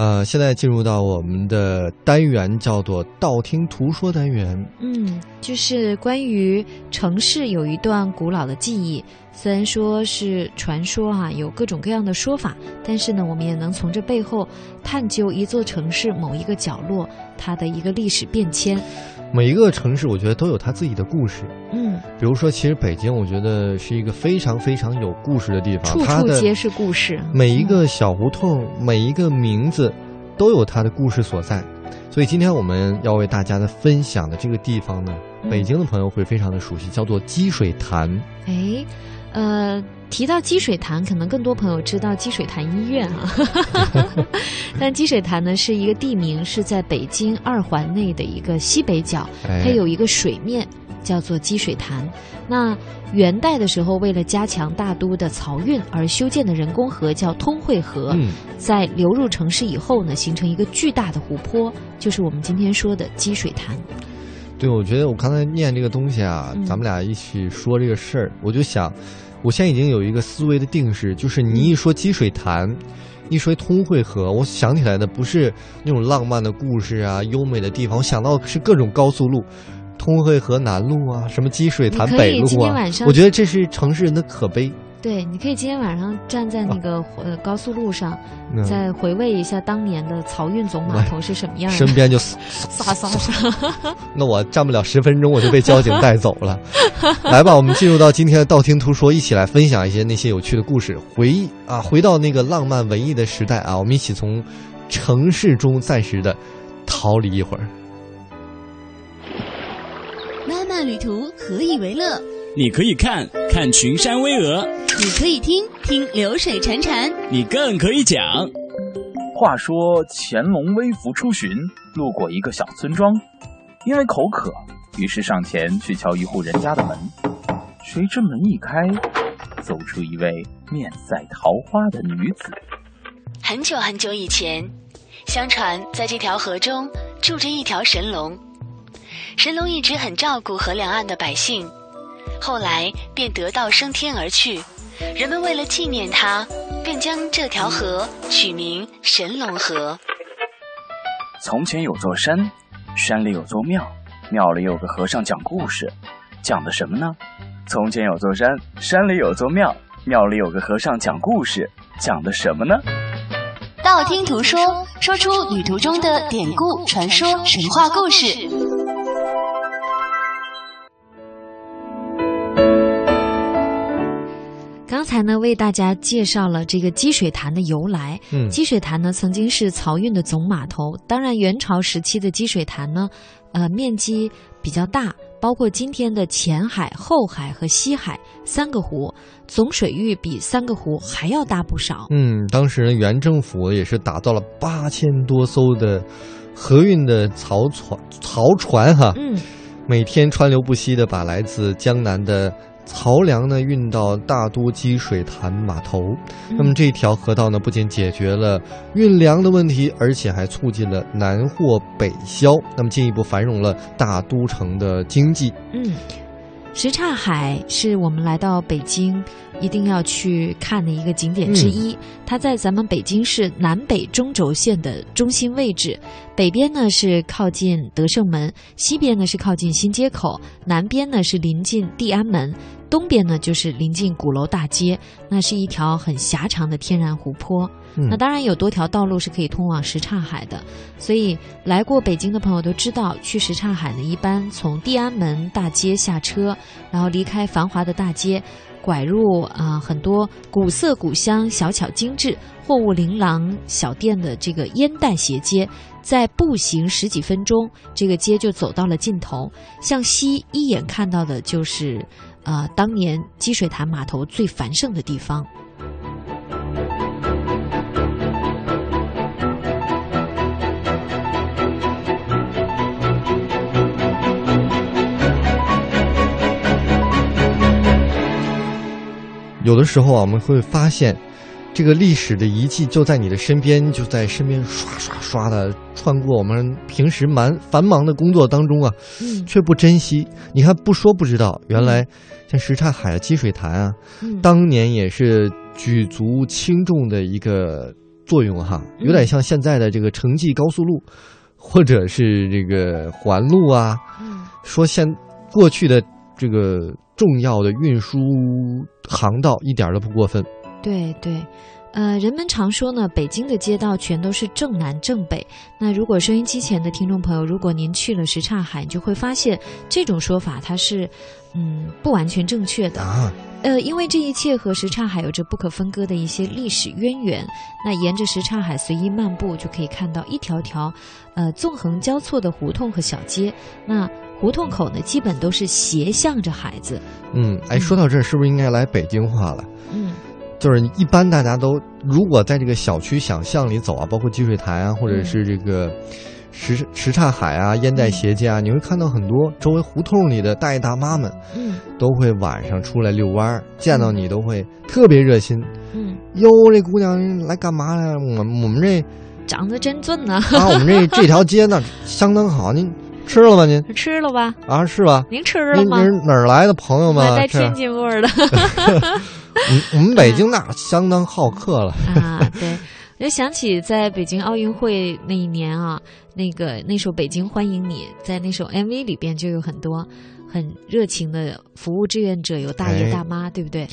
嗯，呃，现在进入到我们的单元，叫做“道听途说”单元。嗯，就是关于城市有一段古老的记忆，虽然说是传说哈、有各种各样的说法，但是呢，我们也能从这背后探究一座城市某一个角落它的一个历史变迁。每一个城市，我觉得都有它自己的故事。嗯，比如说，其实北京，我觉得是一个非常非常有故事的地方，处处皆是故事。每一个小胡同，每一个名字，都有它的故事所在。所以今天我们要为大家的分享的这个地方呢，嗯北京的朋友会非常的熟悉，叫做积水潭。哎，呃，提到积水潭，可能更多朋友知道积水潭医院啊，但积水潭呢是一个地名，是在北京二环内的一个西北角，哎它有一个水面叫做积水潭。那元代的时候，为了加强大都的漕运而修建的人工河叫通惠河，嗯，在流入城市以后呢，形成一个巨大的湖泊，就是我们今天说的积水潭。对，我觉得我刚才念这个东西啊，嗯咱们俩一起说这个事儿，我就想，我现在已经有一个思维的定式，就是你一说积水潭，一说通惠河，我想起来的不是那种浪漫的故事啊、优美的地方，我想到的是各种高速路。通惠河南路啊，什么积水潭北路啊我觉得这是城市人的可悲。对，你可以今天晚上站在那个、呃高速路上，嗯再回味一下当年的漕运总码头是什么样的。身边就嘶飒飒飒，那我站不了十分钟，我就被交警带走了。来吧，我们进入到今天的道听途说，一起来分享一些那些有趣的故事，回忆啊，回到那个浪漫文艺的时代啊，我们一起从城市中暂时的逃离一会儿。旅途，何以为乐？你可以看看群山巍峨，你可以听听流水潺潺，你更可以讲。话说乾隆微服出巡，路过一个小村庄，因为口渴，于是上前去敲一户人家的门。谁知门一开，走出一位面赛桃花的女子。很久很久以前，相传在这条河中住着一条神龙。神龙一直很照顾河两岸的百姓，后来便得道升天而去。人们为了纪念他，便将这条河取名神龙河。从前有座山，山里有座庙，庙里有个和尚讲故事，讲的什么呢？从前有座山，山里有座庙，庙里有个和尚讲故事，讲的什么呢？道听途说，说出旅途中的典故、传说、神话故事。刚才呢，为大家介绍了这个积水潭的由来。嗯积水潭呢，曾经是漕运的总码头。当然，元朝时期的积水潭呢，呃，面积比较大，包括今天的前海、后海和西海三个湖，总水域比三个湖还要大不少。嗯，当时元政府也是打造了八千多艘的河运的漕船，漕船哈，嗯，每天川流不息的把来自江南的漕粮呢运到大都积水潭码头。那么这条河道呢，不仅解决了运粮的问题，而且还促进了南货北销，那么进一步繁荣了大都城的经济。嗯，什刹海是我们来到北京一定要去看的一个景点之一。它在咱们北京市南北中轴线的中心位置，北边呢是靠近德胜门，西边呢是靠近新街口，南边呢是临近地安门。东边呢，就是临近鼓楼大街，那是一条很狭长的天然湖泊。嗯那当然有多条道路是可以通往什刹海的，所以来过北京的朋友都知道，去什刹海呢，一般从地安门大街下车，然后离开繁华的大街，拐入啊、很多古色古香、小巧精致、货物琳琅小店的这个烟袋斜街，再步行十几分钟，这个街就走到了尽头。向西一眼看到的就是，呃，当年积水潭码头最繁盛的地方。有的时候啊，我们会发现，这个历史的遗迹就在你的身边，就在身边刷刷刷的穿过我们平时蛮繁忙的工作当中啊，嗯却不珍惜。你看，不说不知道，原来像什刹海啊、积水潭啊，嗯当年也是举足轻重的一个作用哈，嗯有点像现在的这个城际高速路，或者是这个环路啊。嗯说现过去的这个重要的运输航道一点都不过分。对对，呃，人们常说呢，北京的街道全都是正南正北。那如果收音机前的听众朋友，如果您去了什刹海，你就会发现这种说法它是，嗯，不完全正确的。啊，呃，因为这一切和什刹海有着不可分割的一些历史渊源。那沿着什刹海随意漫步，就可以看到一条条，呃，纵横交错的胡同和小街。那胡同口呢，基本都是斜向着海子。嗯，哎，说到这儿，是不是应该来北京话了？嗯就是一般大家都如果在这个小区小巷里走啊，包括积水潭啊，或者是这个什什刹海啊、烟袋斜街啊，你会看到很多周围胡同里的大爷大妈们嗯都会晚上出来遛弯儿，见到你都会特别热心。嗯，哟，这姑娘来干嘛来？我我们这长得真俊呢。啊，我们这这条街呢相当好，您吃了吧？您吃了吧？啊，是吧？您吃了吗？您您哪儿来的朋友们？还带是天津味儿的嗯 我们北京那相当好客了。啊！对，我就想起在北京奥运会那一年啊，那个那首《北京欢迎你》在那首 MV 里边就有很多很热情的服务志愿者，有大爷哎大妈，对不对？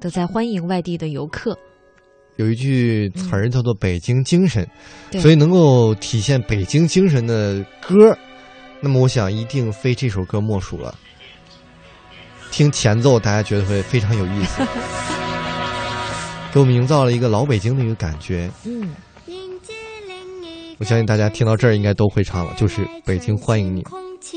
都在欢迎外地的游客。有一句词儿叫做“北京精神”，对所以能够体现北京精神的歌，那么我想一定非这首歌莫属了。听前奏，大家觉得会非常有意思，给我们营造了一个老北京的一个感觉。嗯，我相信大家听到这儿应该都会唱了，就是《北京欢迎你》。空